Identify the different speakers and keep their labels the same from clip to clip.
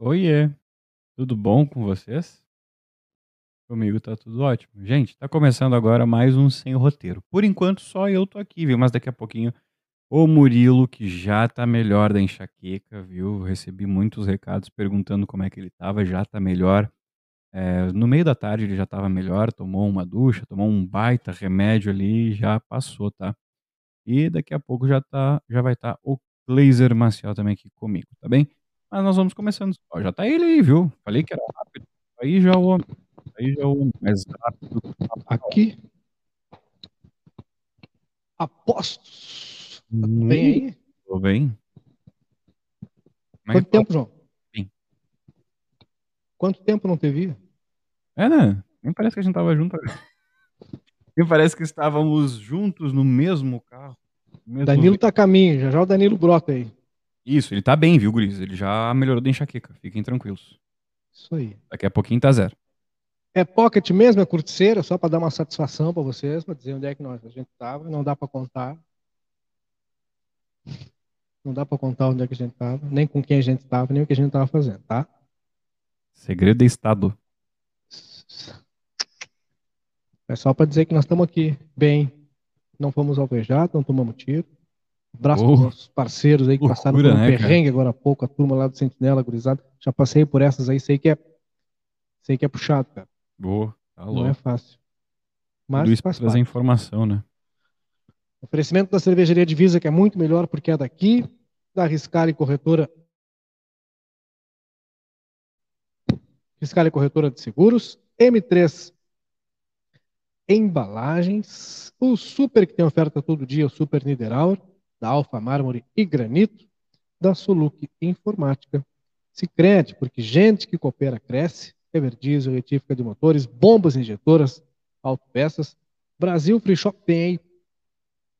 Speaker 1: Oiê, tudo bom com vocês? Comigo tá tudo ótimo. Gente, tá começando agora mais um Sem Roteiro. Por enquanto só eu tô aqui, viu? Mas daqui a pouquinho o Murilo, que já tá melhor da enxaqueca, viu? Recebi muitos recados perguntando como é que ele tava, já tá melhor. É, no meio da tarde ele já tava melhor, tomou uma ducha, tomou um baita remédio ali e já passou, tá? E daqui a pouco já, tá, já vai estar tá o Glazer Marcial também aqui comigo, tá bem? Mas nós vamos começando. Ó, já tá ele aí, viu? Falei que era rápido. Aí já o homem. Aí já o homem mais rápido.
Speaker 2: Aqui. Apostos. Tá bem aí?
Speaker 1: Tô bem.
Speaker 2: Mas Quanto tempo, João? Bem. Quanto tempo não teve?
Speaker 1: É, né? Nem parece que a gente tava junto agora. Nem parece que estávamos juntos no mesmo carro.
Speaker 2: Mesmo Danilo tá a caminho, já já o Danilo brota aí.
Speaker 1: Isso, ele tá bem, viu, Guris? Ele já melhorou da enxaqueca. Fiquem tranquilos.
Speaker 2: Isso aí.
Speaker 1: Daqui a pouquinho tá zero.
Speaker 2: É pocket mesmo, é curticeira, só para dar uma satisfação para vocês, para dizer onde é que nós, a gente tava. Não dá para contar. Não dá para contar onde é que a gente tava, nem com quem a gente tava, nem o que a gente tava fazendo, tá?
Speaker 1: Segredo de Estado.
Speaker 2: É só para dizer que nós estamos aqui bem. Não fomos alvejados, não tomamos tiro. Abraço oh, para os nossos parceiros aí que loucura, passaram por um né, perrengue cara? agora há pouco, a turma lá do Sentinela, gurizada. Já passei por essas aí, sei que é, sei que é puxado, cara.
Speaker 1: Boa, tá
Speaker 2: Não é fácil.
Speaker 1: Mas Tudo isso faz trazer informação, né?
Speaker 2: Oferecimento da cervejaria Divisa, que é muito melhor porque é daqui, da Riscale Corretora. Riscale Corretora de Seguros, M3 Embalagens, o Super que tem oferta todo dia, o Super Niederauer da Alfa Mármore e Granito, da Soluc Informática. Sicredi, porque gente que coopera cresce, Everdiesel, retífica de motores, bombas injetoras, autopeças. Brasil Free Shop tem aí.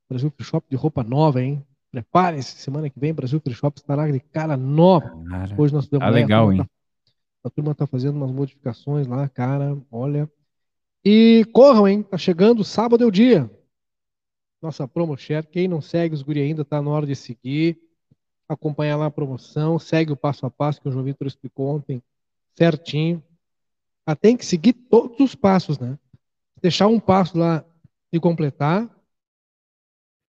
Speaker 2: Brasil Free Shop de roupa nova, hein? Preparem-se, semana que vem Brasil Free Shop estará de cara nova. Cara,
Speaker 1: Hoje nós tivemos tá legal, hein? Tá,
Speaker 2: a turma está fazendo umas modificações lá, cara, olha. E corram, hein? Tá chegando, sábado é o dia nossa promo share. Quem não segue os guri ainda, está na hora de seguir, acompanhar lá a promoção, segue o passo a passo que o João Vitor explicou ontem certinho. Ah, tem que seguir todos os passos, né? Deixar um passo lá de completar.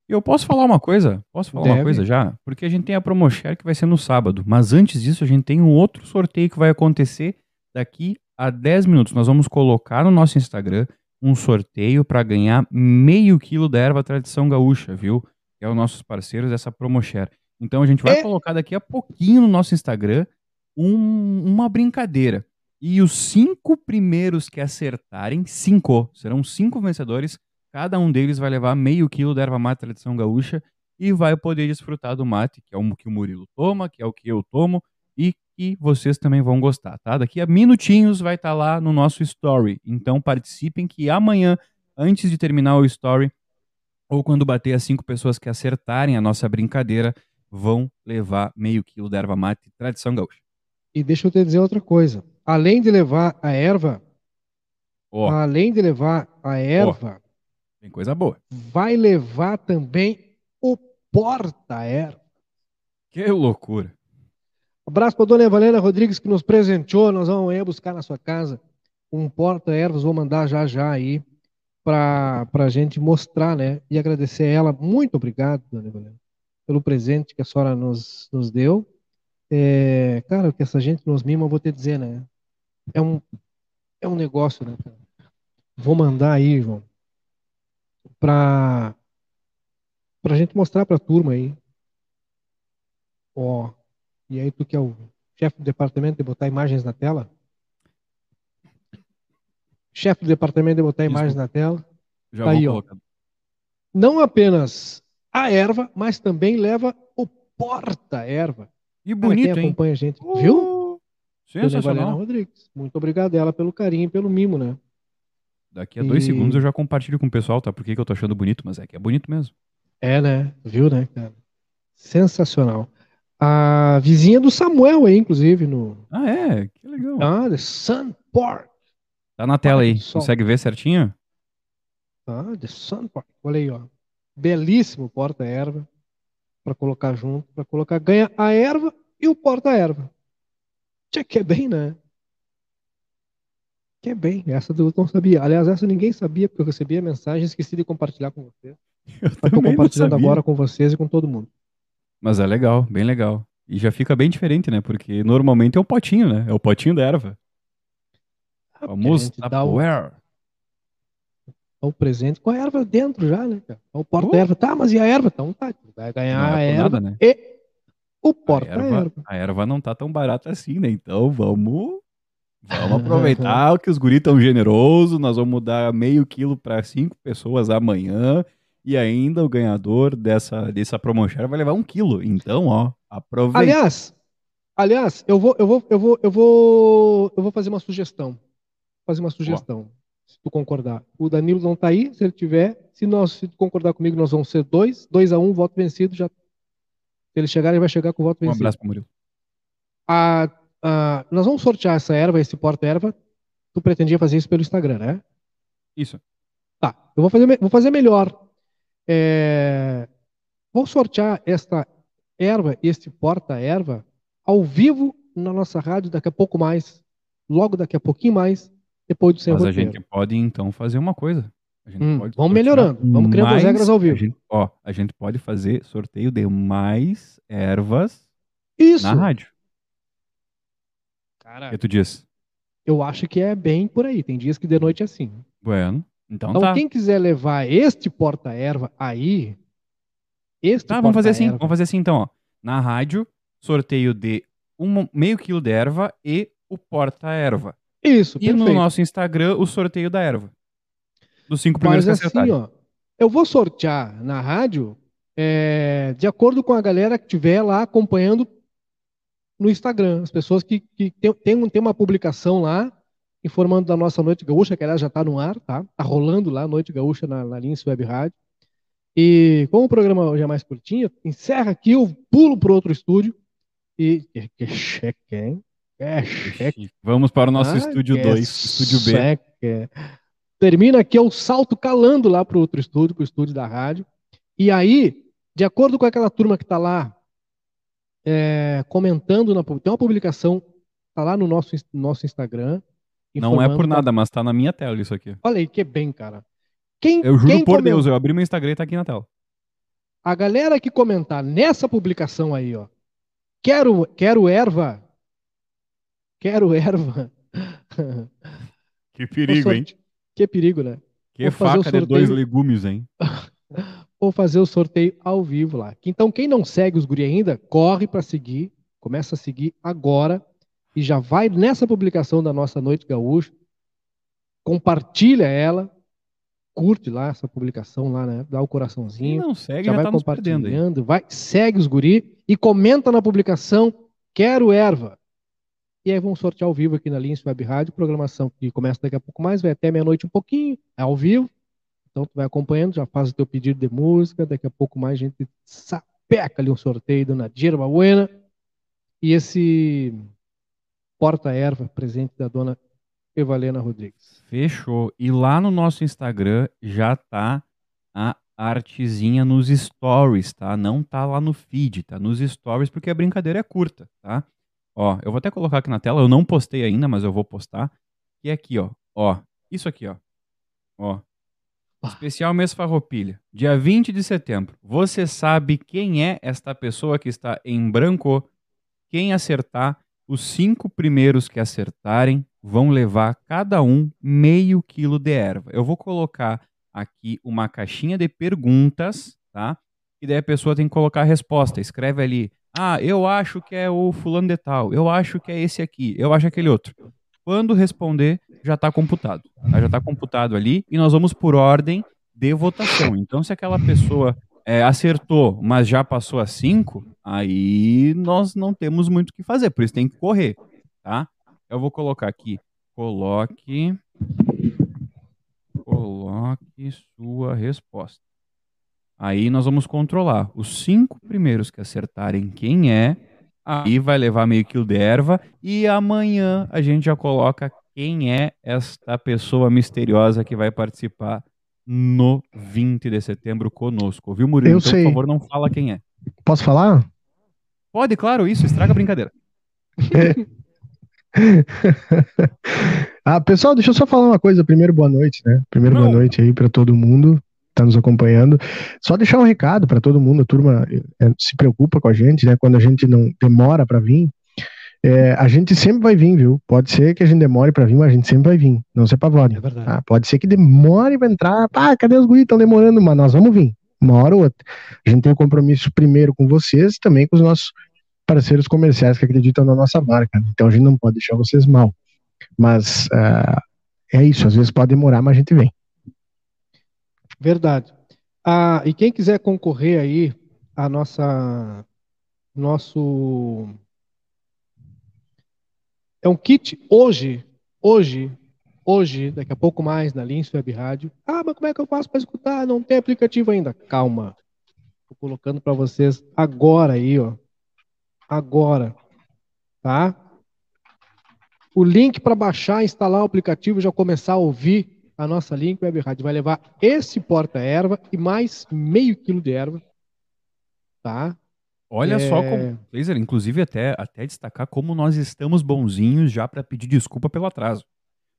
Speaker 1: Eu posso falar uma coisa? Posso falar Deve. uma coisa já? Porque a gente tem a promo share que vai ser no sábado, mas antes disso a gente tem um outro sorteio que vai acontecer daqui a 10 minutos. Nós vamos colocar no nosso Instagram um sorteio para ganhar meio quilo da erva tradição gaúcha, viu? Que é os nossos parceiros dessa PromoShare. Então a gente vai é. colocar daqui a pouquinho no nosso Instagram um, uma brincadeira. E os cinco primeiros que acertarem, cinco, serão cinco vencedores, cada um deles vai levar meio quilo da erva mate tradição gaúcha e vai poder desfrutar do mate, que é o que o Murilo toma, que é o que eu tomo, e que vocês também vão gostar, tá? Daqui a minutinhos vai estar tá lá no nosso story. Então participem que amanhã, antes de terminar o story, ou quando bater as cinco pessoas que acertarem a nossa brincadeira, vão levar meio quilo da erva mate tradição gaúcha.
Speaker 2: E deixa eu te dizer outra coisa. Além de levar a erva, oh. além de levar a erva, oh.
Speaker 1: tem coisa boa.
Speaker 2: Vai levar também o porta-erva.
Speaker 1: Que loucura.
Speaker 2: Abraço para a dona Evalena Rodrigues que nos presenteou. Nós vamos aí buscar na sua casa um porta-ervas. Vou mandar já já aí para a gente mostrar, né? E agradecer a ela. Muito obrigado, dona Evalena, pelo presente que a senhora nos, nos deu. É, cara, o que essa gente nos mima, eu vou te dizer, né? É um, é um negócio, né? Vou mandar aí, João, para a gente mostrar para a turma aí. Ó, e aí tu que é o chefe do departamento de botar imagens na tela? Chefe do departamento de botar imagens na tela.
Speaker 1: Já tá aí, ó.
Speaker 2: Não apenas a erva, mas também leva o porta-erva.
Speaker 1: E bonito,
Speaker 2: Cara, quem
Speaker 1: hein?
Speaker 2: acompanha a gente, uh, viu?
Speaker 1: Sensacional.
Speaker 2: Rodrigues. Muito obrigado ela pelo carinho e pelo mimo, né?
Speaker 1: Daqui a dois segundos eu já compartilho com o pessoal, tá? Por que, que eu tô achando bonito, mas é que é bonito mesmo.
Speaker 2: É, né? Viu, né, cara? Sensacional. A vizinha do Samuel aí, inclusive, no.
Speaker 1: Ah, é? Que legal.
Speaker 2: Ah, The Sun Park.
Speaker 1: Tá na tela aí. Consegue ver certinho?
Speaker 2: Ah, The Sun Park. Olha aí, ó. Belíssimo porta-erva para colocar junto, para colocar ganha a erva e o porta-erva. Tchê, que é bem, né? Que é bem. Essa eu não sabia. Aliás, essa ninguém sabia, porque eu recebi a mensagem e esqueci de compartilhar com vocês. Eu Estou compartilhando agora com vocês e com todo mundo.
Speaker 1: Mas é legal, bem legal. E já fica bem diferente, né? Porque normalmente é o potinho, né? É o potinho da erva.
Speaker 2: Ah, Famoso Tupperware. Dá o presente com a erva dentro já, né, cara? O porta-erva. Uh. Tá, mas e a erva? Então tá, vai ganhar a erva nada, né? e o porta-erva.
Speaker 1: A, a erva não tá tão barata assim, né? Então vamos Vamos aproveitar que os guris tão generosos. Nós vamos dar meio quilo para cinco pessoas amanhã. E ainda o ganhador dessa, dessa promoção vai levar um quilo. Então, ó, aproveita.
Speaker 2: Aliás, aliás, eu vou, eu vou, eu vou, eu vou, eu vou fazer uma sugestão. Fazer uma sugestão, se tu concordar. O Danilo não tá aí, se ele tiver. Se nós, se tu concordar comigo, nós vamos ser dois, dois a um, voto vencido. Já, se ele chegar, ele vai chegar com o voto vencido. Um abraço pro Murilo. A Uh, nós vamos sortear essa erva, esse porta-erva. Tu pretendia fazer isso pelo Instagram, né?
Speaker 1: Isso.
Speaker 2: Tá, eu vou fazer, vou fazer melhor. É, vou sortear esta erva, este porta-erva, ao vivo na nossa rádio daqui a pouco mais. Logo daqui a pouquinho mais, depois do
Speaker 1: seu Mas a gente pode então fazer uma coisa.
Speaker 2: Hum, vamos melhorando, vamos criando mais, as regras ao vivo.
Speaker 1: A gente, ó, a gente pode fazer sorteio de mais ervas
Speaker 2: Isso.
Speaker 1: na rádio.
Speaker 2: Cara,
Speaker 1: o que tu diz?
Speaker 2: Eu acho que é bem por aí. Tem dias que de noite é assim.
Speaker 1: Bueno, então,
Speaker 2: então
Speaker 1: tá.
Speaker 2: quem quiser levar este porta-erva aí, este
Speaker 1: Tá, vamos fazer assim. Vamos fazer assim então, ó. Na rádio, sorteio de um meio quilo de erva e o porta-erva.
Speaker 2: Isso,
Speaker 1: E perfeito. no nosso Instagram, o sorteio da erva. Dos cinco primeiros Mas assim, ó,
Speaker 2: eu vou sortear na rádio é, de acordo com a galera que estiver lá acompanhando no Instagram. As pessoas que, que tem, tem, tem uma publicação lá informando da nossa Noite Gaúcha, que aliás já está no ar, tá? Está rolando lá, Noite Gaúcha na, na Lince Web Rádio. E como o programa hoje é mais curtinho, encerra aqui, eu pulo para outro estúdio. E que cheque, hein? É cheque.
Speaker 1: Vamos para o nosso ah, estúdio 2, estúdio B. Cheque.
Speaker 2: Termina aqui, eu salto calando lá para o outro estúdio, para o estúdio da rádio. E aí, de acordo com aquela turma que está lá é, comentando, na, tem uma publicação, tá lá no nosso, nosso Instagram.
Speaker 1: Não é por nada, mas tá na minha tela isso aqui.
Speaker 2: Olha aí, que bem, cara. Quem,
Speaker 1: eu juro
Speaker 2: quem
Speaker 1: por Deus, eu abri meu Instagram e tá aqui na tela.
Speaker 2: A galera que comentar nessa publicação aí, ó. Quero, quero erva. Quero erva.
Speaker 1: Que perigo, hein?
Speaker 2: Que perigo, né?
Speaker 1: Que Vou faca de dois legumes, hein?
Speaker 2: ou fazer o sorteio ao vivo lá. Então, quem não segue os guri ainda, corre para seguir, começa a seguir agora e já vai nessa publicação da nossa Noite Gaúcha, compartilha ela, curte lá essa publicação lá, né? Dá o coraçãozinho.
Speaker 1: Não segue,
Speaker 2: já,
Speaker 1: já
Speaker 2: vai
Speaker 1: tá
Speaker 2: compartilhando, vai, segue os guri e comenta na publicação quero erva. E aí vamos sortear ao vivo aqui na Lince Web Rádio, programação que começa daqui a pouco mais, vai até meia-noite um pouquinho, é ao vivo. Então tu vai acompanhando, já faz o teu pedido de música, daqui a pouco mais a gente sapeca ali um sorteio da Nadir Buena. E esse porta-erva presente da dona Evalena Rodrigues.
Speaker 1: Fechou. E lá no nosso Instagram já tá a artezinha nos stories, tá? Não tá lá no feed, tá nos stories porque a brincadeira é curta, tá? Ó, eu vou até colocar aqui na tela, eu não postei ainda, mas eu vou postar. E aqui, ó, ó, isso aqui, ó. Ó, Especial Mês Farroupilha, dia 20 de setembro. Você sabe quem é esta pessoa que está em branco? Quem acertar, os cinco primeiros que acertarem vão levar cada um meio quilo de erva. Eu vou colocar aqui uma caixinha de perguntas, tá? E daí a pessoa tem que colocar a resposta. Escreve ali, ah, eu acho que é o fulano de tal, eu acho que é esse aqui, eu acho aquele outro. Quando responder, já está computado. Tá? Já está computado ali e nós vamos por ordem de votação. Então, se aquela pessoa é, acertou, mas já passou a cinco, aí nós não temos muito o que fazer, por isso tem que correr, tá? Eu vou colocar aqui, coloque, coloque sua resposta. Aí nós vamos controlar os cinco primeiros que acertarem quem é, Aí vai levar meio quilo de erva. E amanhã a gente já coloca quem é esta pessoa misteriosa que vai participar no 20 de setembro conosco. Viu, Murilo?
Speaker 2: Eu então, sei.
Speaker 1: por favor, não fala quem é.
Speaker 2: Posso falar?
Speaker 1: Pode, claro, isso, estraga a brincadeira.
Speaker 2: É. ah, pessoal, deixa eu só falar uma coisa. Primeiro, boa noite, né? Primeiro, Não. boa noite aí para todo mundo que tá nos acompanhando. Só deixar um recado para todo mundo. A turma é, se preocupa com a gente, né? Quando a gente não demora para vir. É, a gente sempre vai vir, viu? Pode ser que a gente demore para vir, mas a gente sempre vai vir. Não se apavore. É verdade. Ah, pode ser que demore para entrar. Pá, cadê os guris? Estão demorando, mas nós vamos vir. Uma hora ou outra. A gente tem um compromisso primeiro com vocês e também com os nossos parceiros comerciais que acreditam na nossa marca. Então a gente não pode deixar vocês mal. Mas uh, é isso, às vezes pode demorar, mas a gente vem. Verdade. Ah, e quem quiser concorrer aí a nossa nosso é um kit hoje, hoje, hoje, daqui a pouco mais na Lins Web Rádio. Ah, mas como é que eu faço para escutar? Não tem aplicativo ainda. Calma. Estou colocando para vocês agora aí, ó agora, tá? O link para baixar, instalar o aplicativo e já começar a ouvir a nossa Link Web Rádio vai levar esse porta-erva e mais meio quilo de erva, tá?
Speaker 1: Olha é... só como, Laser, inclusive até, até destacar como nós estamos bonzinhos já para pedir desculpa pelo atraso.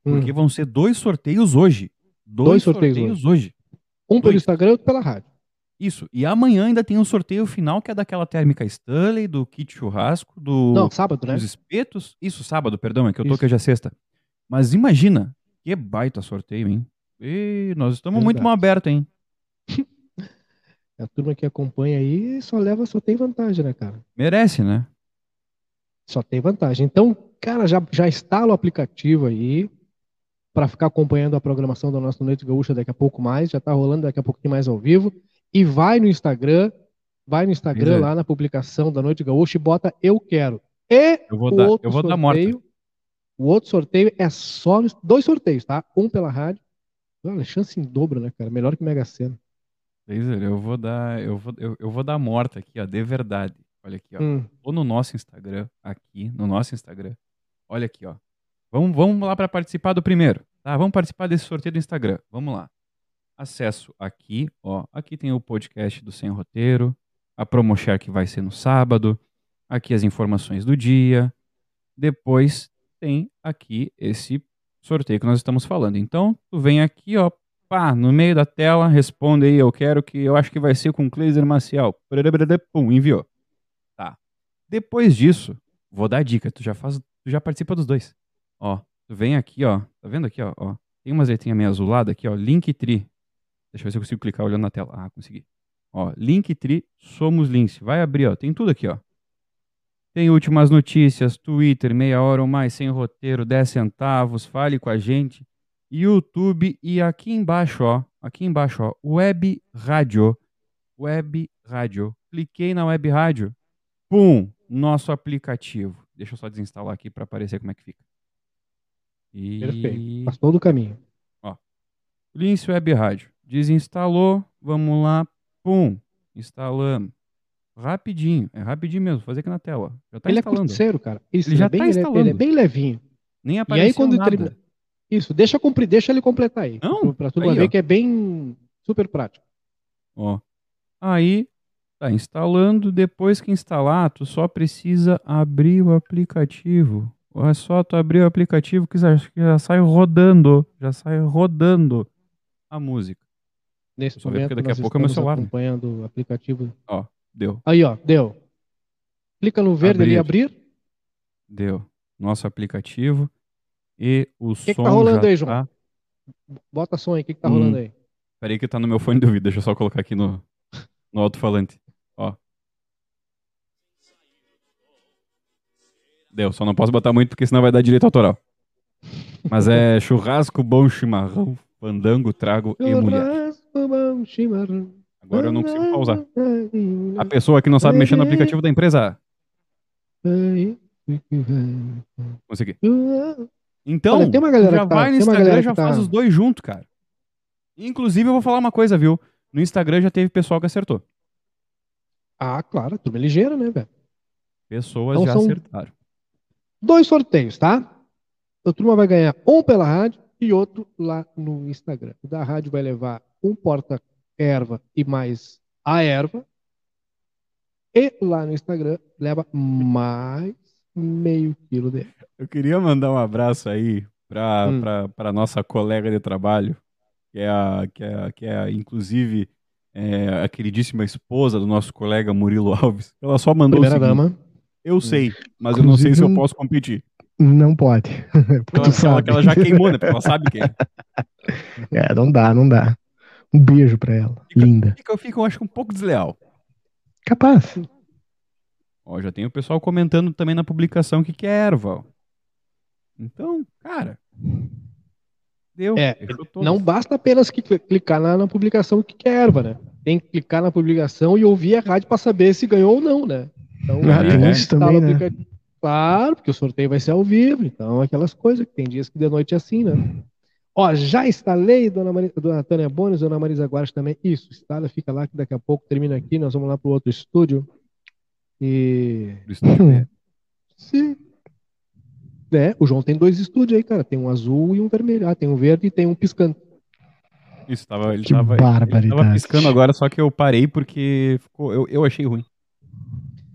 Speaker 1: Porque hum. vão ser dois sorteios hoje. Dois, dois sorteios, sorteios hoje. hoje.
Speaker 2: Um dois. pelo Instagram e outro pela rádio.
Speaker 1: Isso. E amanhã ainda tem um sorteio final que é daquela térmica Stanley, do kit churrasco, do.
Speaker 2: Não, sábado, né?
Speaker 1: Dos espetos. Isso, sábado, perdão, é que eu tô aqui já é sexta. Mas imagina, que baita sorteio, hein? E nós estamos muito mal abertos, hein?
Speaker 2: A turma que acompanha aí só leva, só tem vantagem, né, cara?
Speaker 1: Merece, né?
Speaker 2: Só tem vantagem. Então, cara, já, já instala o aplicativo aí para ficar acompanhando a programação da nossa Noite Gaúcha daqui a pouco mais. Já tá rolando daqui a pouquinho mais ao vivo e vai no Instagram, vai no Instagram lá na publicação da Noite Gaúcha e bota eu quero. E
Speaker 1: eu vou, dar, eu vou sorteio, dar morte.
Speaker 2: O outro sorteio é só dois sorteios, tá? Um pela rádio. Olha, chance em dobro, né, cara? Melhor que Mega Sena.
Speaker 1: Laser, eu vou dar, eu vou, eu, eu vou dar morta aqui, ó, de verdade. Olha aqui, ó. Hum. Ou no nosso Instagram, aqui, no nosso Instagram. Olha aqui, ó. Vamos, vamos lá para participar do primeiro. Tá, vamos participar desse sorteio do Instagram. Vamos lá acesso aqui, ó. Aqui tem o podcast do Sem Roteiro, a Promoshare que vai ser no sábado, aqui as informações do dia. Depois tem aqui esse sorteio que nós estamos falando. Então, tu vem aqui, ó, pá, no meio da tela, responde aí, eu quero que eu acho que vai ser com Cleiser Maciel. Pum, enviou. Tá. Depois disso, vou dar dica, tu já faz, tu já participa dos dois. Ó, tu vem aqui, ó, tá vendo aqui, ó, ó. Tem umas letrinhas meio azuladas aqui, ó, Linktree. Deixa eu ver se eu consigo clicar olhando na tela. Ah, consegui. Ó, Linktree Somos Lince. Vai abrir, ó. Tem tudo aqui, ó. Tem últimas notícias, Twitter, meia hora ou mais, sem roteiro, 10 centavos, fale com a gente. YouTube e aqui embaixo, ó. Aqui embaixo, ó. Web Rádio. Web Rádio. Cliquei na Web Rádio. Pum! Nosso aplicativo. Deixa eu só desinstalar aqui para aparecer como é que fica.
Speaker 2: E... Perfeito. Passou do caminho.
Speaker 1: Ó. Lince Web Rádio. Desinstalou, vamos lá, pum, instalamos. Rapidinho, é rapidinho mesmo, fazer aqui na tela. Já tá
Speaker 2: ele
Speaker 1: é instalando.
Speaker 2: é curticeiro, cara. Isso, ele, ele já é bem, tá instalando. Ele é, bem levinho.
Speaker 1: Nem apareceu e aí, quando nada. Termina...
Speaker 2: Isso, deixa, cumprir, deixa ele completar aí. Não, pra tudo ver que é bem super prático.
Speaker 1: Ó, aí tá instalando, depois que instalar, tu só precisa abrir o aplicativo. É só tu abrir o aplicativo que já, já sai rodando, já sai rodando a música.
Speaker 2: Nesse Só momento, daqui a pouco é meu celular. acompanhando o aplicativo.
Speaker 1: Ó, deu.
Speaker 2: Aí, ó, deu. Clica no verde abrir. ali, abrir.
Speaker 1: Deu. Nosso aplicativo. E o que som. O que
Speaker 2: tá rolando aí, João? Tá... Bota som aí, o que, que tá hum. rolando aí?
Speaker 1: Peraí que tá no meu fone de ouvido, deixa eu só colocar aqui no, no alto-falante. Ó. Deu, só não posso botar muito porque senão vai dar direito autoral. Mas é churrasco, bom chimarrão, fandango, trago e mulher. Agora eu não consigo pausar. A pessoa que não sabe mexer no aplicativo da empresa. Consegui. Então, Olha, tem uma galera já tá, vai no Instagram e já tá... faz os dois juntos, cara. Inclusive, eu vou falar uma coisa, viu? No Instagram já teve pessoal que acertou.
Speaker 2: Ah, claro, turma é ligeira, né, velho?
Speaker 1: Pessoas então, já acertaram.
Speaker 2: Dois sorteios, tá? A turma vai ganhar um pela rádio e outro lá no Instagram. O da rádio vai levar um porta-erva e mais a erva. E lá no Instagram leva mais meio quilo dele.
Speaker 1: Eu queria mandar um abraço aí para hum. Pra, nossa colega de trabalho, que é, a, que é, que é inclusive é, a queridíssima esposa do nosso colega Murilo Alves. Ela só mandou
Speaker 2: Primeira o seguinte, dama.
Speaker 1: Eu sei, mas inclusive, eu não sei se eu posso competir.
Speaker 2: Não pode.
Speaker 1: Ela, ela, ela, já queimou, né? Porque ela sabe quem é.
Speaker 2: É, não dá, não dá. Um beijo pra ela. Fica, Linda.
Speaker 1: Fica, fica, eu acho, um pouco desleal.
Speaker 2: Capaz.
Speaker 1: Ó, já tem o pessoal comentando também na publicação que quer erva. Então, cara.
Speaker 2: Deu. É, não basta apenas clicar na, na publicação que quer erva, né? Tem que clicar na publicação e ouvir a rádio para saber se ganhou ou não, né? Então, ah, tem isso também, né? Claro, porque o sorteio vai ser ao vivo, então aquelas coisas que tem dias que de noite é assim, né? Ó, já instalei, dona, Maria, dona Tânia Bones, dona Marisa Guardas também. Isso, instala, fica lá que daqui a pouco termina aqui, nós vamos lá para o outro estúdio. E. estúdio Sim. É, o João tem dois estúdios aí, cara. Tem um azul e um vermelho. Ah, tem um verde e tem um piscando.
Speaker 1: Isso, tava, ele, que tava, ele tava piscando agora, só que eu parei porque ficou, eu, eu achei ruim.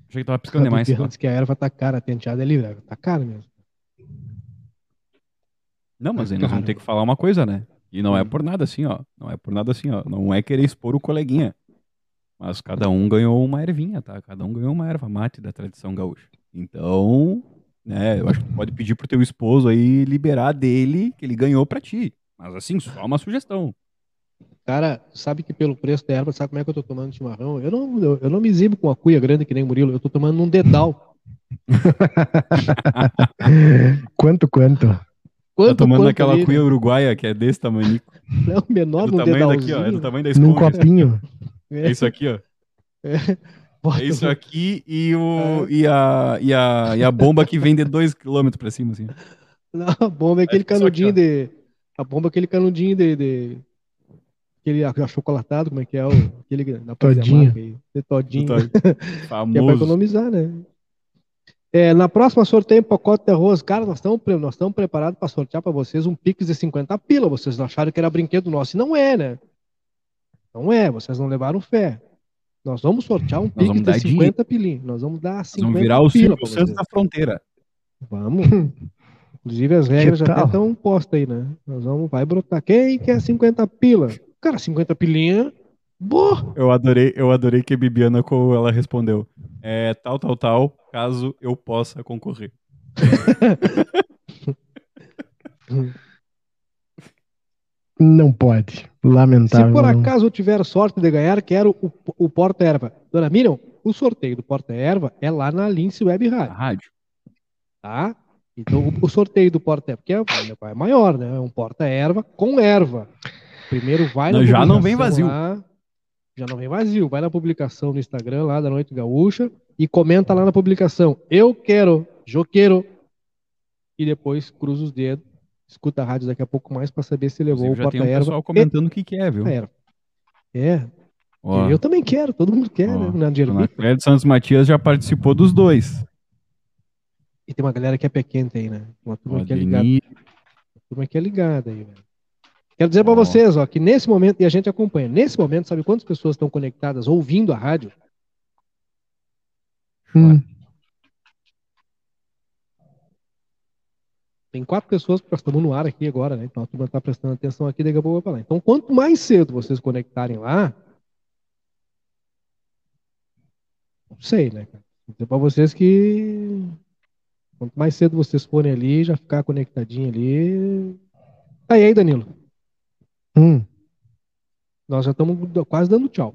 Speaker 1: Achei que tava piscando demais.
Speaker 2: Antes que a erva tá cara, a tenteada é livre. Tá cara mesmo.
Speaker 1: Não, mas aí nós vamos ter que falar uma coisa, né? E não é por nada assim, ó. Não é por nada assim, ó. Não é querer expor o coleguinha. Mas cada um ganhou uma ervinha, tá? Cada um ganhou uma erva mate da tradição gaúcha. Então, né, eu acho que tu pode pedir pro teu esposo aí liberar dele que ele ganhou pra ti. Mas assim, só uma sugestão.
Speaker 2: Cara, sabe que pelo preço da erva, sabe como é que eu tô tomando chimarrão? Eu não, eu, eu não me exibo com uma cuia grande que nem o Murilo, eu tô tomando um dedal. quanto, quanto?
Speaker 1: Quanto, tá tomando quanto aquela ali, cuia uruguaia que é desse tamanho.
Speaker 2: É o menor
Speaker 1: é do tamanho daqui, ó. É do tamanho da
Speaker 2: esponja. Num copinho.
Speaker 1: É isso aqui, ó. É, é isso aqui e, o, é. e, a, e, a, e a bomba que vem de 2km pra cima, assim.
Speaker 2: Não, a bomba é aquele canudinho aqui, de. A bomba é aquele canudinho de, de aquele achocolatado, como é que é? O, aquele
Speaker 1: da todinho.
Speaker 2: Aí, todinho. Famoso. que é pra economizar, né? É, na próxima sorteio pacote de arroz. Cara, nós estamos nós preparados para sortear para vocês um Pix de 50 pila. Vocês acharam que era brinquedo nosso. E não é, né? Não é, vocês não levaram fé. Nós vamos sortear um Pix de 50 pilinhos. Nós vamos dar 50
Speaker 1: Vamos virar o Silvio Santos da fronteira.
Speaker 2: Vamos. Inclusive as regras já estão postas aí, né? Nós vamos, vai brotar. Quem quer 50 pila? Cara, 50 pilinha. Boa!
Speaker 1: Eu adorei, eu adorei que a Bibiana ela respondeu. É tal, tal, tal, caso eu possa concorrer.
Speaker 2: Não pode. Lamentável. Se por acaso eu tiver sorte de ganhar, quero o, o Porta-Erva. Dona Miriam, o sorteio do Porta-Erva é lá na Lince Web Rádio.
Speaker 1: Rádio.
Speaker 2: Tá? Então, o, o sorteio do Porta-Erva, porque é, é maior, né? É um Porta-Erva com erva. Primeiro vai
Speaker 1: na Já não vem vazio.
Speaker 2: Lá, já não vem vazio. Vai na publicação no Instagram lá da Noite Gaúcha e comenta lá na publicação. Eu quero, joqueiro. E depois cruza os dedos. Escuta a rádio daqui a pouco mais para saber se levou o porta-erva. Já tem um pessoal
Speaker 1: comentando o que, que é, viu?
Speaker 2: É. Ó, eu também quero, todo mundo quer, ó, né?
Speaker 1: Na Clédio Santos Matias já participou dos dois.
Speaker 2: E tem uma galera que é pequena aí, né? Uma turma ó, que é ligada. Uma turma que é ligada aí, velho. Quero dizer para vocês, ó, que nesse momento, e a gente acompanha, nesse momento, sabe quantas pessoas estão conectadas ouvindo a rádio? Hum. Tem quatro pessoas que estamos no ar aqui agora, né? Então a turma está prestando atenção aqui, daqui a pouco vai falar. Então, quanto mais cedo vocês conectarem lá, não sei, né? Vou dizer para vocês que quanto mais cedo vocês forem ali, já ficar conectadinho ali. Tá aí, aí, Danilo. Hum. Nós já estamos quase dando tchau.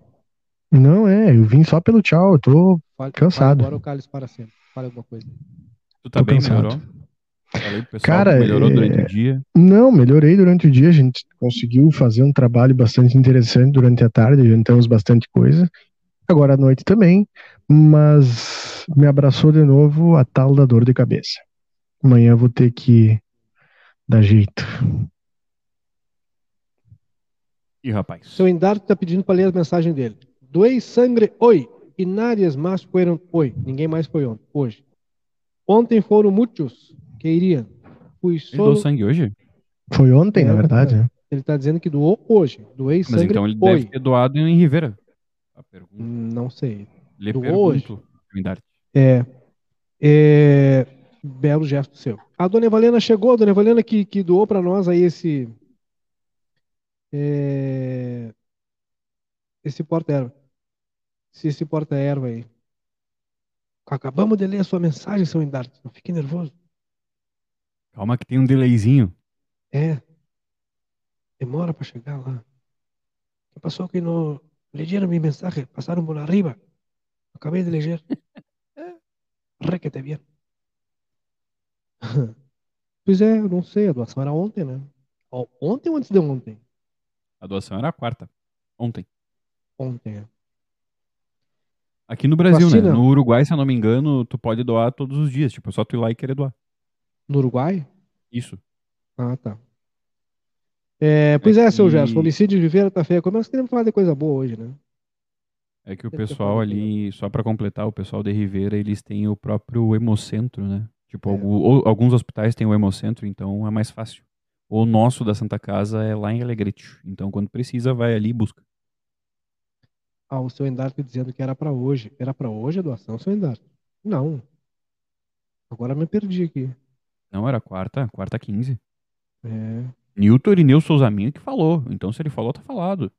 Speaker 2: Não, é, eu vim só pelo tchau, eu tô fale, cansado. Agora o Cálice para sempre. Fala alguma coisa.
Speaker 1: Tu tá tô bem, cansado. melhorou? Pessoal Cara, melhorou é... durante o dia?
Speaker 2: Não, melhorei durante o dia. A gente conseguiu fazer um trabalho bastante interessante durante a tarde, adiantamos bastante coisa. Agora à noite também, mas me abraçou de novo a tal da dor de cabeça. Amanhã vou ter que dar jeito.
Speaker 1: E rapaz?
Speaker 2: Seu Endarto está pedindo para ler a mensagem dele. Doei sangue, oi. Inárias más foram, oi. Ninguém mais foi ontem, hoje. Ontem foram muitos que iriam.
Speaker 1: Fui solo... Ele doou sangue hoje?
Speaker 2: Foi ontem, é, na verdade. Né? Ele está dizendo que doou hoje. Doei Mas sangue, então
Speaker 1: ele deve ter doado em Rivera.
Speaker 2: Não sei.
Speaker 1: Lhe doou hoje.
Speaker 2: É. É, belo gesto seu. A dona Evalena chegou, a dona Evalena que, que doou para nós aí esse. É, esse porta-erva. Esse porta-erva aí. Acabamos de ler a sua mensagem, seu Indarte. Não fique nervoso.
Speaker 1: Calma que tem um delayzinho.
Speaker 2: É. Demora para chegar lá. O que passou que no leyeron mi mensaje? Passaram por arriba. Acabei de ler. Requete bien. pois é, eu não sei. A doação era ontem, né? Ontem ou antes de ontem?
Speaker 1: A doação era a quarta. Ontem.
Speaker 2: Ontem, é.
Speaker 1: Aqui no Brasil, né? Vacina. né? No Uruguai, se eu não me engano, tu pode doar todos os dias. Tipo, é só tu ir lá e querer doar.
Speaker 2: No Uruguai?
Speaker 1: Isso.
Speaker 2: Ah, tá. É, pois é, é que... seu Gerson, homicídio de Viveira tá feio. Como é que queremos falar de coisa boa hoje, né?
Speaker 1: É que o pessoal ali, só para completar, o pessoal de Ribeira, eles têm o próprio hemocentro, né? Tipo, é. algum, alguns hospitais têm o hemocentro, então é mais fácil. O nosso da Santa Casa é lá em Alegrete. Então, quando precisa, vai ali e busca.
Speaker 2: Ah, o seu Endarto dizendo que era para hoje. Era para hoje a doação, seu Endarto? Não. Agora me perdi aqui.
Speaker 1: Não, era quarta, quarta 15.
Speaker 2: É.
Speaker 1: Newton Irineu Souza Minho que falou. Então, se ele falou, tá falado.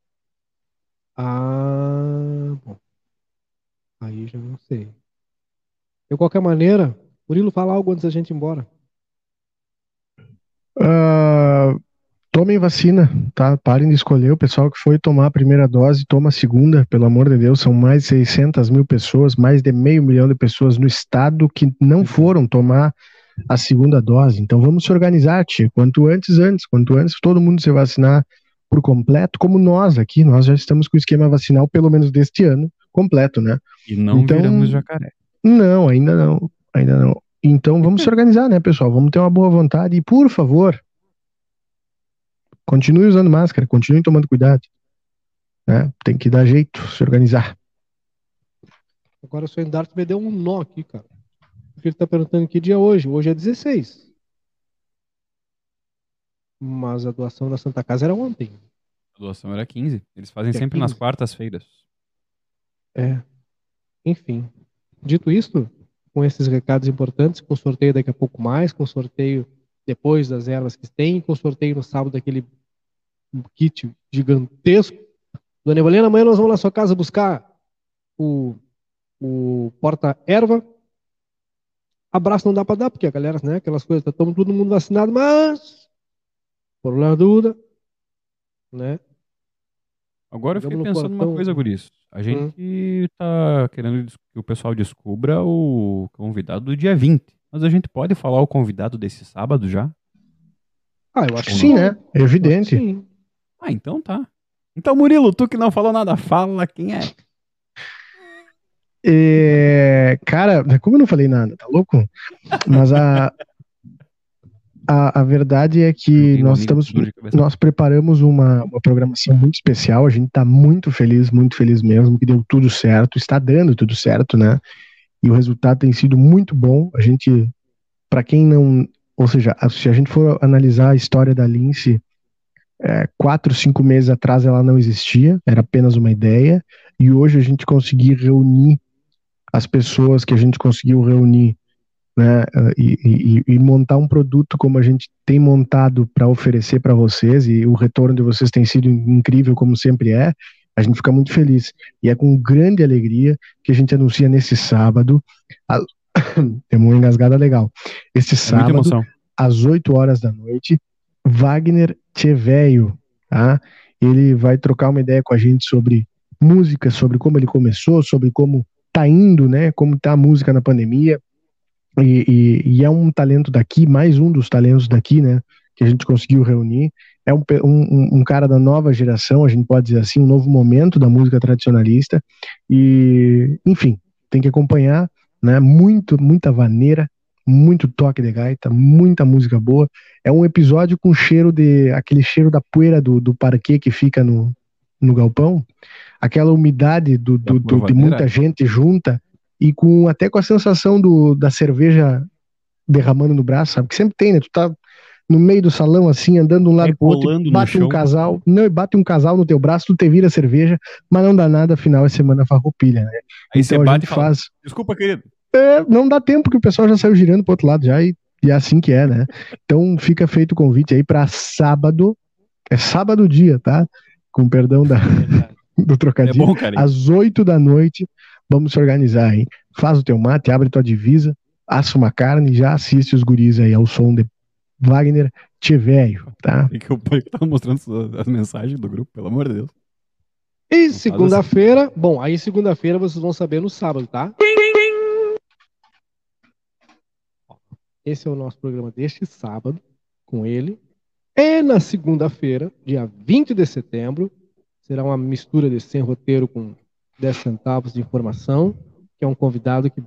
Speaker 2: Ah, bom. Aí já não sei. De qualquer maneira, Murilo, fala algo antes da gente ir embora.
Speaker 3: Uh, tomem vacina, tá? Parem de escolher. O pessoal que foi tomar a primeira dose, toma a segunda, pelo amor de Deus. São mais de 600 mil pessoas, mais de meio milhão de pessoas no estado que não foram tomar a segunda dose. Então vamos se organizar, tia. Quanto antes, antes. Quanto antes todo mundo se vacinar por completo, como nós aqui, nós já estamos com o esquema vacinal, pelo menos deste ano, completo, né?
Speaker 1: E não então, viramos jacaré.
Speaker 3: Não, ainda não. Ainda não. Então vamos se organizar, né, pessoal? Vamos ter uma boa vontade e, por favor, continue usando máscara, continue tomando cuidado. Né? Tem que dar jeito, se organizar.
Speaker 2: Agora o seu Endarto me deu um nó aqui, cara. Porque ele está perguntando que dia é hoje. Hoje é 16. Mas a doação da Santa Casa era ontem.
Speaker 1: A doação era 15. Eles fazem sempre 15. nas quartas-feiras.
Speaker 2: É. Enfim. Dito isto, com esses recados importantes, com sorteio daqui a pouco mais, com sorteio depois das ervas que tem, com sorteio no sábado daquele kit gigantesco. Dona Evalena, amanhã nós vamos na sua casa buscar o, o porta-erva. Abraço não dá para dar, porque a galera, né, aquelas coisas, tá todo mundo vacinado, mas por la dúvida, né?
Speaker 1: Agora eu fiquei pensando numa coisa, Guris. A hum. gente hum. tá querendo que o pessoal descubra o convidado do dia 20. Mas a gente pode falar o convidado desse sábado já?
Speaker 3: Ah, eu acho que sim, né? É evidente. Sim.
Speaker 1: Ah, então tá. Então, Murilo, tu que não falou nada, fala quem é.
Speaker 3: É, cara, como eu não falei nada, tá louco? Mas a, a, a verdade é que nós estamos, nós preparamos uma, uma programação muito especial. A gente está muito feliz, muito feliz mesmo, que deu tudo certo, está dando tudo certo, né? E o resultado tem sido muito bom. A gente, para quem não, ou seja, se a gente for analisar a história da Lince, é, quatro, cinco meses atrás ela não existia, era apenas uma ideia, e hoje a gente conseguir reunir as pessoas que a gente conseguiu reunir né, e, e, e, montar um produto como a gente tem montado para oferecer para vocês e o retorno de vocês tem sido incrível como sempre é, a gente fica muito feliz. E é com grande alegria que a gente anuncia nesse sábado, a... tem uma engasgada legal, esse é sábado às 8 horas da noite, Wagner Tcheveio, tá? Ele vai trocar uma ideia com a gente sobre música, sobre como ele começou, sobre como tá indo, né? Como tá a música na pandemia. E, e, e, é um talento daqui, mais um dos talentos daqui, né? Que a gente conseguiu reunir. É um, um, um, cara da nova geração, a gente pode dizer assim, um novo momento da música tradicionalista. E, enfim, tem que acompanhar, né? Muito, muita vaneira, muito toque de gaita, muita música boa. É um episódio com cheiro de. aquele cheiro da poeira do, do parquê que fica no, no galpão, aquela umidade do, do, do de muita gente junta e com até com a sensação do, da cerveja derramando no braço, sabe? Que sempre tem, né? Tu tá no meio do salão, assim, andando de um lado pro outro, bate um casal, não, e bate um casal no teu braço, tu te vira cerveja, mas não dá nada, afinal é semana farroupilha, né?
Speaker 1: Aí então você bate a gente faz... Desculpa, querido.
Speaker 3: é, não dá tempo que o pessoal já saiu girando pro outro lado já e, e é assim que é, né? Então fica feito o convite aí para sábado, é sábado dia, tá? Com perdão da, do trocadilho. É bom, cara. Às 8 da noite, vamos se organizar, hein? Faz o teu mate, abre tua divisa, assa uma carne e já assiste os guris aí ao som de Wagner Tiveio, tá?
Speaker 1: E que o pai tava mostrando as mensagens do grupo, pelo amor de Deus.
Speaker 2: E segunda-feira, assim. bom, aí segunda-feira vocês vão saber no sábado, tá? Esse é o nosso programa deste sábado, com ele. E na segunda-feira, dia 20 de setembro, será uma mistura de sem roteiro com 10 centavos de informação, que é um convidado que,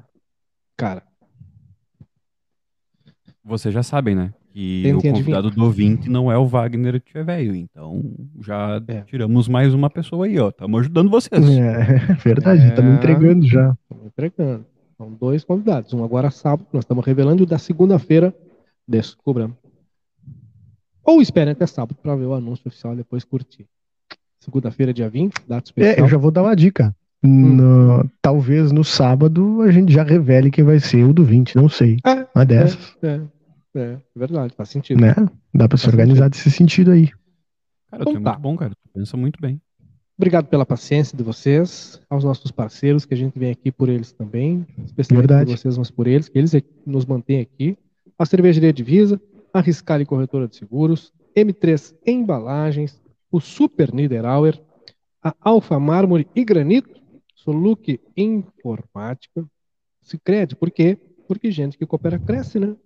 Speaker 2: cara.
Speaker 1: Vocês já sabem, né? Que o convidado do 20 não é o Wagner Tcheveio, então já é. tiramos mais uma pessoa aí, ó. Estamos ajudando vocês.
Speaker 3: É, verdade, estamos é... entregando já.
Speaker 2: Estamos entregando. São dois convidados. Um agora sábado, nós estamos revelando, o da segunda-feira, descubra. Ou esperem até sábado para ver o anúncio oficial e depois curtir. Segunda-feira, dia 20, data especial.
Speaker 3: É, eu já vou dar uma dica. Hum. No, talvez no sábado a gente já revele quem vai ser o do 20, não sei. É, uma dessas.
Speaker 2: É, é, é verdade, faz sentido.
Speaker 3: Né? Dá pra se organizar sentido. desse sentido aí.
Speaker 1: Cara, então, tu é tá. muito bom, cara. Tu pensa muito bem.
Speaker 2: Obrigado pela paciência de vocês, aos nossos parceiros, que a gente vem aqui por eles também, especialmente Verdade. por vocês, mas por eles, que eles é nos mantêm aqui. A Cervejaria Divisa, a Riscale Corretora de Seguros, M3 Embalagens, o Super Niederauer, a Alfa Mármore e Granito, Soluque Informática, Sicredi, por quê? Porque gente que coopera cresce, né?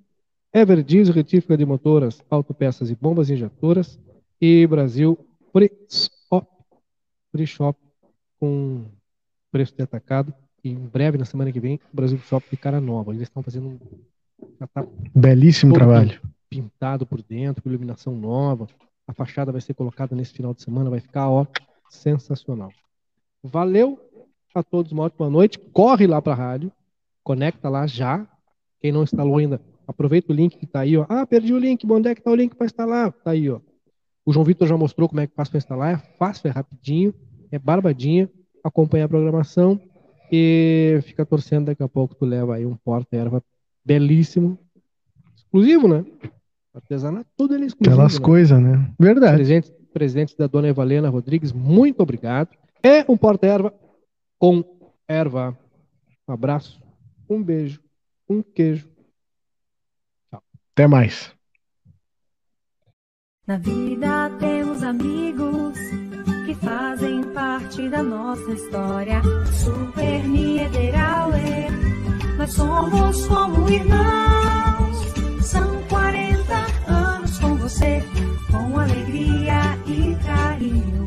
Speaker 2: Everdiesel, retífica de motoras, autopeças e bombas injetoras, e Brasil Free Shop, Free Shop com preço de atacado, e em breve, na semana que vem, o Brasil Shop de cara nova. Eles estão fazendo um...
Speaker 3: Tá Belíssimo trabalho.
Speaker 2: Pintado por dentro, com iluminação nova, a fachada vai ser colocada nesse final de semana, vai ficar ó, sensacional. Valeu a todos, uma ótima noite. Corre lá para a rádio, conecta lá já. Quem não instalou ainda, aproveita o link que está aí. Ó. Ah, perdi o link, onde é que está o link para instalar? Está aí. Ó. O João Vitor já mostrou como é que faz para instalar. É fácil, é rapidinho, é barbadinha. Acompanha a programação e fica torcendo. Daqui a pouco tu leva aí um porta-erva belíssimo. Exclusivo, né? Artesanato, tudo ele é exclusivo.
Speaker 3: Aquelas né? coisas, né? Verdade.
Speaker 2: Presente, presente da dona Evalena Rodrigues, muito obrigado. É um porta-erva com erva. Um abraço, um beijo, um queijo.
Speaker 3: Tchau. Até mais.
Speaker 4: Na vida temos amigos que fazem parte da nossa história. Super Niederauer, nós somos como irmãos. Você, com alegria e carinho,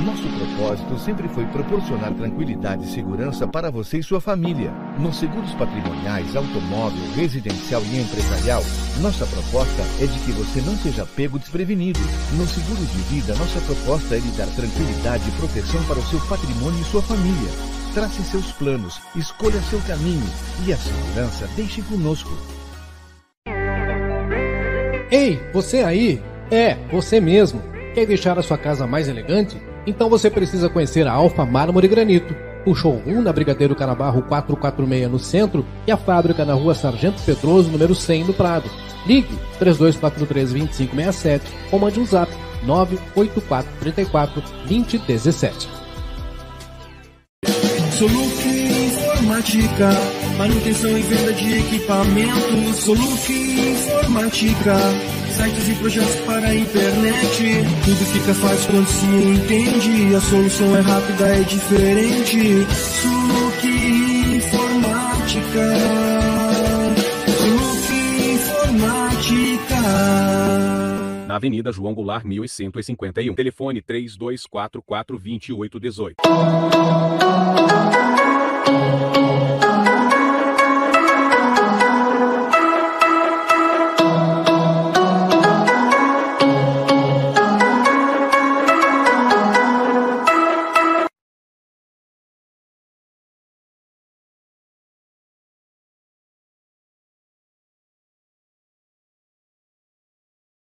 Speaker 5: Nosso propósito sempre foi proporcionar tranquilidade e segurança para você e sua família. Nos seguros patrimoniais, automóvel, residencial e empresarial, nossa proposta é de que você não seja pego desprevenido. No seguro de vida, nossa proposta é lhe dar tranquilidade e proteção para o seu patrimônio e sua família. Trace seus planos, escolha seu caminho e a segurança deixe conosco.
Speaker 2: Ei, você aí! É, você mesmo! Quer deixar a sua casa mais elegante? Então você precisa conhecer a Alfa Mármore Granito, o showroom na Brigadeiro Canabarro 446 no centro e a fábrica na rua Sargento Pedroso, número 100 no Prado. Ligue 3243-2567 ou mande um zap 98434 2017.
Speaker 6: Soluc Informática, manutenção e venda de equipamentos. Soluc Informática, sites e projetos para a internet. Tudo fica fácil quando se entende. A solução é rápida, é diferente. Soluc Informática. Soluc Informática.
Speaker 7: Na Avenida João Goulart, 1151. Telefone 3244 2818.